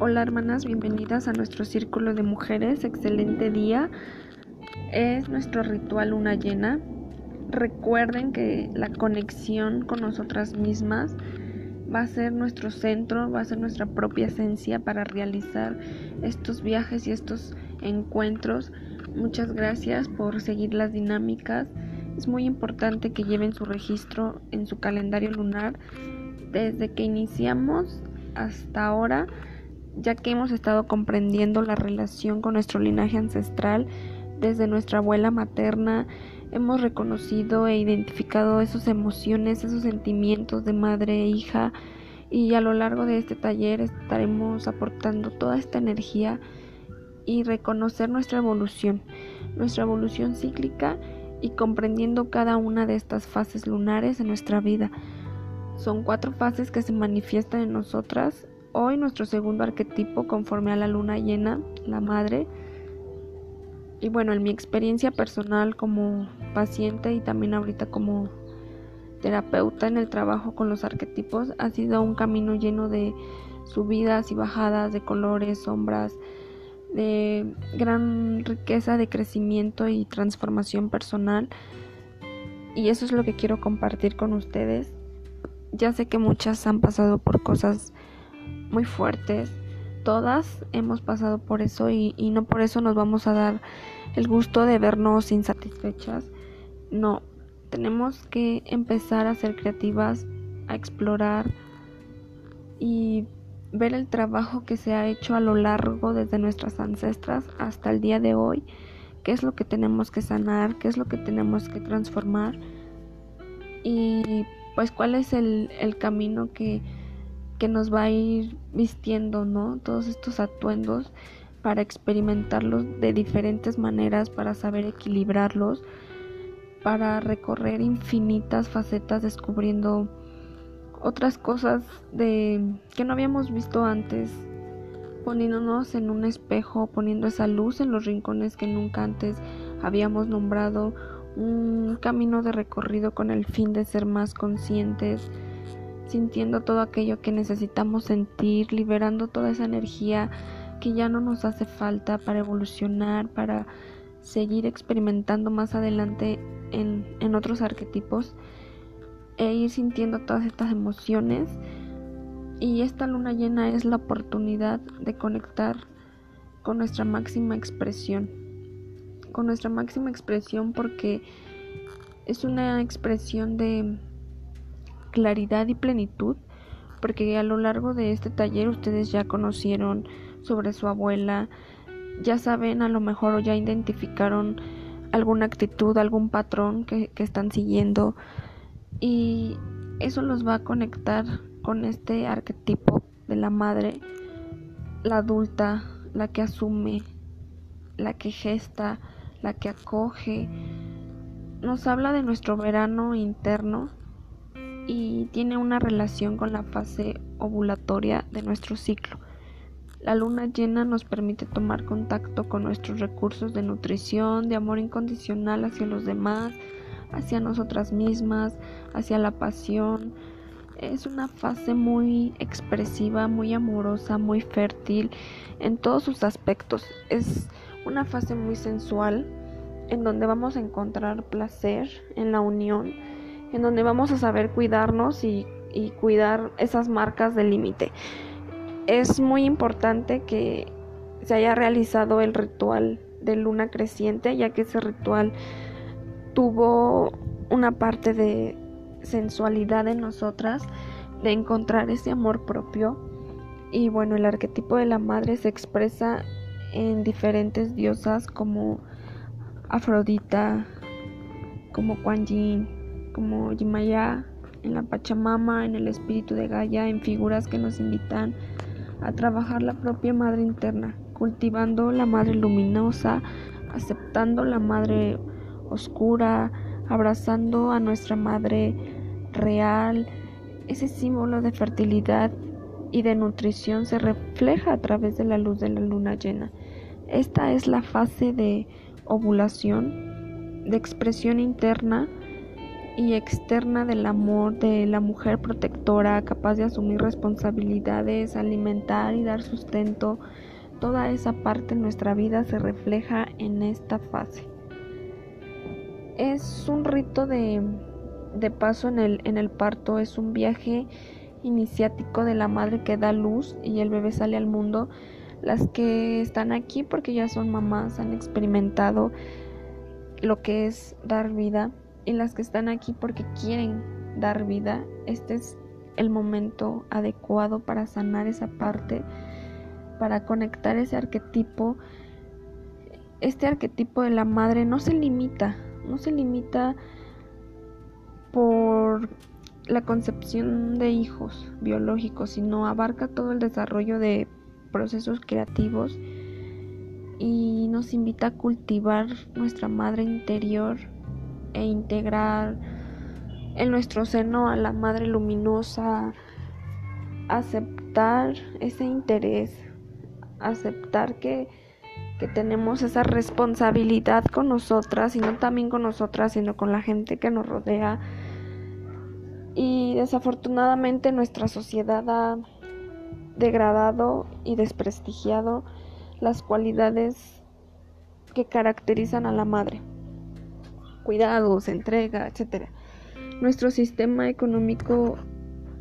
Hola hermanas, bienvenidas a nuestro círculo de mujeres. Excelente día. Es nuestro ritual luna llena. Recuerden que la conexión con nosotras mismas va a ser nuestro centro, va a ser nuestra propia esencia para realizar estos viajes y estos encuentros. Muchas gracias por seguir las dinámicas. Es muy importante que lleven su registro en su calendario lunar desde que iniciamos hasta ahora ya que hemos estado comprendiendo la relación con nuestro linaje ancestral desde nuestra abuela materna, hemos reconocido e identificado esas emociones, esos sentimientos de madre e hija y a lo largo de este taller estaremos aportando toda esta energía y reconocer nuestra evolución, nuestra evolución cíclica y comprendiendo cada una de estas fases lunares en nuestra vida. Son cuatro fases que se manifiestan en nosotras Hoy nuestro segundo arquetipo conforme a la luna llena, la madre. Y bueno, en mi experiencia personal como paciente y también ahorita como terapeuta en el trabajo con los arquetipos ha sido un camino lleno de subidas y bajadas, de colores, sombras, de gran riqueza de crecimiento y transformación personal. Y eso es lo que quiero compartir con ustedes. Ya sé que muchas han pasado por cosas muy fuertes. Todas hemos pasado por eso y, no por eso nos vamos a dar el gusto de vernos insatisfechas. No, tenemos que empezar a ser creativas, a explorar y ver el trabajo que se ha hecho a lo largo desde nuestras ancestras hasta el día de hoy, qué es lo que tenemos que sanar, qué es lo que tenemos que transformar y pues cuál es el, el camino que que nos va a ir vistiendo, ¿no? Todos estos atuendos para experimentarlos de diferentes maneras, para saber equilibrarlos, para recorrer infinitas facetas descubriendo otras cosas de que no habíamos visto antes, poniéndonos en un espejo, poniendo esa luz en los rincones que nunca antes habíamos nombrado, un camino de recorrido con el fin de ser más conscientes, sintiendo todo aquello que necesitamos sentir, liberando toda esa energía que ya no nos hace falta para evolucionar, para seguir experimentando más adelante en, en otros arquetipos e ir sintiendo todas estas emociones. Y esta luna llena es la oportunidad de conectar con nuestra máxima expresión. Con nuestra máxima expresión porque es una expresión de claridad y plenitud, porque a lo largo de este taller ustedes ya conocieron sobre su abuela, ya saben a lo mejor o ya identificaron alguna actitud, algún patrón que, que están siguiendo y eso los va a conectar con este arquetipo de la madre, la adulta, la que asume, la que gesta, la que acoge. Nos habla de nuestro verano interno y tiene una relación con la fase ovulatoria de nuestro ciclo. La luna llena nos permite tomar contacto con nuestros recursos de nutrición, de amor incondicional hacia los demás, hacia nosotras mismas, hacia la pasión. Es una fase muy expresiva, muy amorosa, muy fértil en todos sus aspectos. Es una fase muy sensual en donde vamos a encontrar placer en la unión en donde vamos a saber cuidarnos y, cuidar esas marcas de límite. Es muy importante que se haya realizado el ritual de luna creciente, ya que ese ritual tuvo una parte de sensualidad en nosotras, de encontrar ese amor propio. Y bueno, el arquetipo de la madre se expresa en diferentes diosas como Afrodita, como Kuan Yin, como Yimaya, en la Pachamama, en el espíritu de Gaia, en figuras que nos invitan a trabajar la propia madre interna, cultivando la madre luminosa, aceptando la madre oscura, abrazando a nuestra madre real. Ese símbolo de fertilidad y de nutrición se refleja a través de la luz de la luna llena. Esta es la fase de ovulación, de expresión interna y externa del amor de la mujer protectora, capaz de asumir responsabilidades, alimentar y dar sustento. Toda esa parte de nuestra vida se refleja en esta fase. Es un rito de, de paso en el, en el parto, es un viaje iniciático de la madre que da luz y el bebé sale al mundo. Las que están aquí porque ya son mamás han experimentado lo que es dar vida y las que están aquí porque quieren dar vida, este es el momento adecuado para sanar esa parte, para conectar ese arquetipo. Este arquetipo de la madre no se limita, no se limita por la concepción de hijos biológicos, sino abarca todo el desarrollo de procesos creativos y nos invita a cultivar nuestra madre interior e integrar en nuestro seno a la madre luminosa, aceptar ese interés, aceptar que, que tenemos esa responsabilidad con nosotras y no también con nosotras, sino con la gente que nos rodea y desafortunadamente nuestra sociedad ha degradado y desprestigiado las cualidades que caracterizan a la madre. Cuidados, entrega, etc. Nuestro sistema económico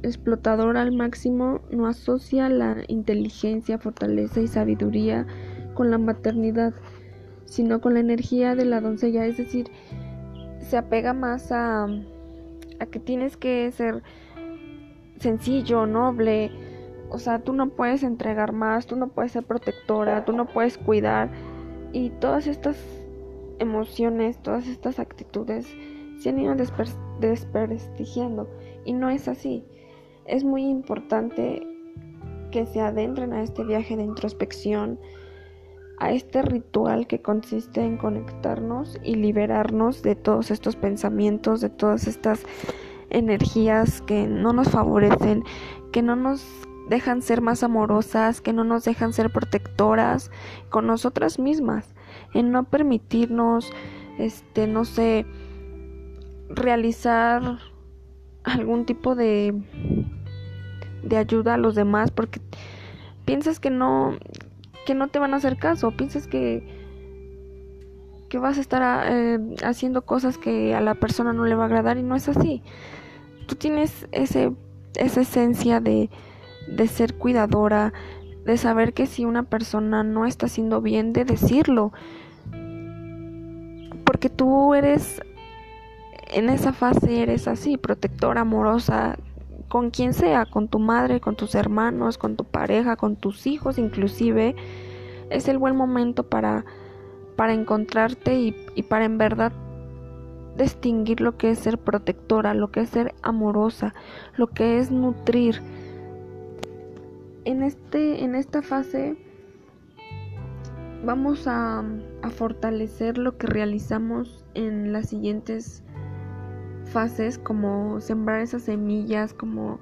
explotador al máximo no asocia la inteligencia, fortaleza y sabiduría con la maternidad, sino con la energía de la doncella, es decir, se apega más a a que tienes que ser sencillo, noble. O sea, tú no puedes entregar más, tú no puedes ser protectora, tú no puedes cuidar. Y todas estas emociones, todas estas actitudes se han ido desprestigiando. Y no es así. Es muy importante que se adentren a este viaje de introspección, a este ritual que consiste en conectarnos y liberarnos de todos estos pensamientos, de todas estas energías que no nos favorecen, que no nos dejan ser más amorosas, que no nos dejan ser protectoras con nosotras mismas, en no permitirnos, este, no sé, realizar algún tipo de de ayuda a los demás porque piensas que no que no te van a hacer caso, piensas que, que vas a estar eh, haciendo cosas que a la persona no le va a agradar y no es así. Tú tienes ese, esa esencia de, de ser cuidadora, de saber que si una persona no está haciendo bien, de decirlo. Porque tú eres, en esa fase eres así, protectora, amorosa, con quien sea, con tu madre, con tus hermanos, con tu pareja, con tus hijos inclusive, es el buen momento para, para encontrarte y, y para en verdad distinguir lo que es ser protectora, lo que es ser amorosa, lo que es nutrir. En, este, en esta fase vamos a, fortalecer lo que realizamos en las siguientes fases como sembrar esas semillas, como,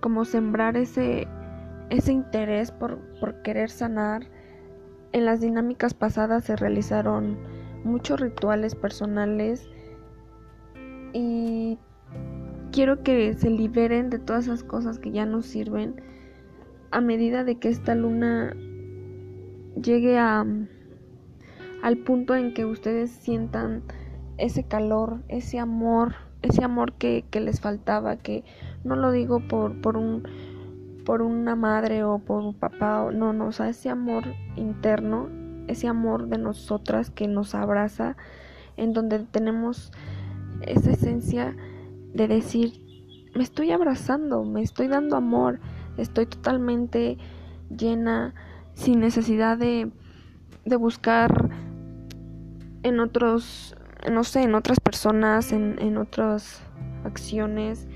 como sembrar ese, ese interés por, por querer sanar. En las dinámicas pasadas se realizaron muchos rituales personales y quiero que se liberen de todas esas cosas que ya no sirven a medida de que esta luna llegue a al punto en que ustedes sientan ese calor, ese amor, ese amor que, que les faltaba, que no lo digo por, por un por una madre o por un papá, no, no, o sea, ese amor interno, ese amor de nosotras que nos abraza, en donde tenemos esa esencia de decir, me estoy abrazando, me estoy dando amor, estoy totalmente llena, sin necesidad de, de buscar en otros no sé, en otras personas, en, en otras acciones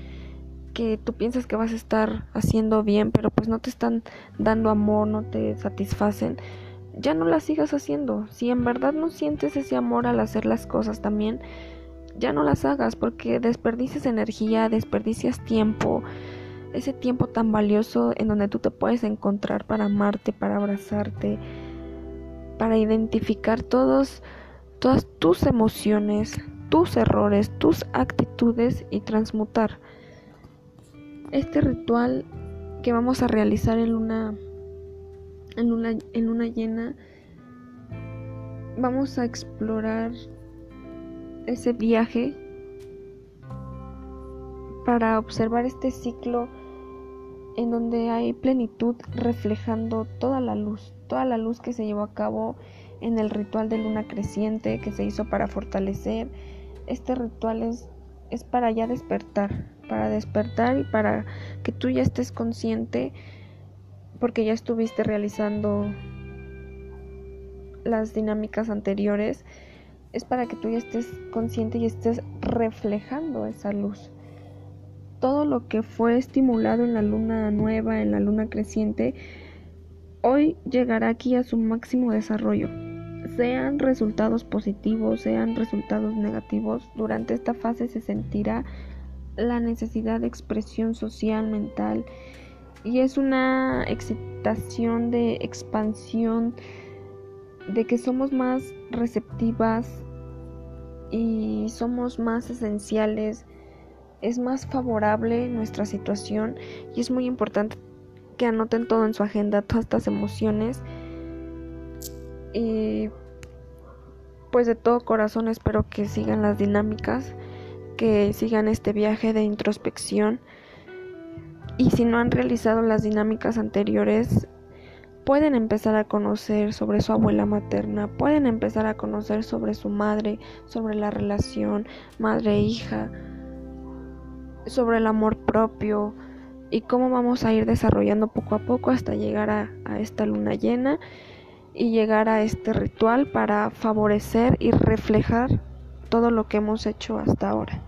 que tú piensas que vas a estar haciendo bien, pero pues no te están dando amor, no te satisfacen, ya no las sigas haciendo. Si en verdad no sientes ese amor al hacer las cosas también, ya no las hagas porque desperdicias energía, desperdicias tiempo, ese tiempo tan valioso en donde tú te puedes encontrar para amarte, para abrazarte, para identificar todos todas tus emociones, tus errores, tus actitudes y transmutar. Este ritual que vamos a realizar en luna, en luna, en luna llena, vamos a explorar ese viaje para observar este ciclo en donde hay plenitud reflejando toda la luz, toda la luz que se llevó a cabo en el ritual de luna creciente que se hizo para fortalecer. Este ritual es, es para ya despertar, para despertar y para que tú ya estés consciente porque ya estuviste realizando las dinámicas anteriores, es para que tú ya estés consciente y estés reflejando esa luz todo lo que fue estimulado en la luna nueva, en la luna creciente, hoy llegará aquí a su máximo desarrollo. Sean resultados positivos, sean resultados negativos, durante esta fase se sentirá la necesidad de expresión social, mental, y es una excitación de expansión, de que somos más receptivas y somos más esenciales es más favorable nuestra situación y es muy importante que anoten todo en su agenda, todas estas emociones. Y pues de todo corazón espero que sigan las dinámicas, que sigan este viaje de introspección. Y si no han realizado las dinámicas anteriores, pueden empezar a conocer sobre su abuela materna, pueden empezar a conocer sobre su madre, sobre la relación madre-hija sobre el amor propio y cómo vamos a ir desarrollando poco a poco hasta llegar a, esta luna llena y llegar a este ritual para favorecer y reflejar todo lo que hemos hecho hasta ahora.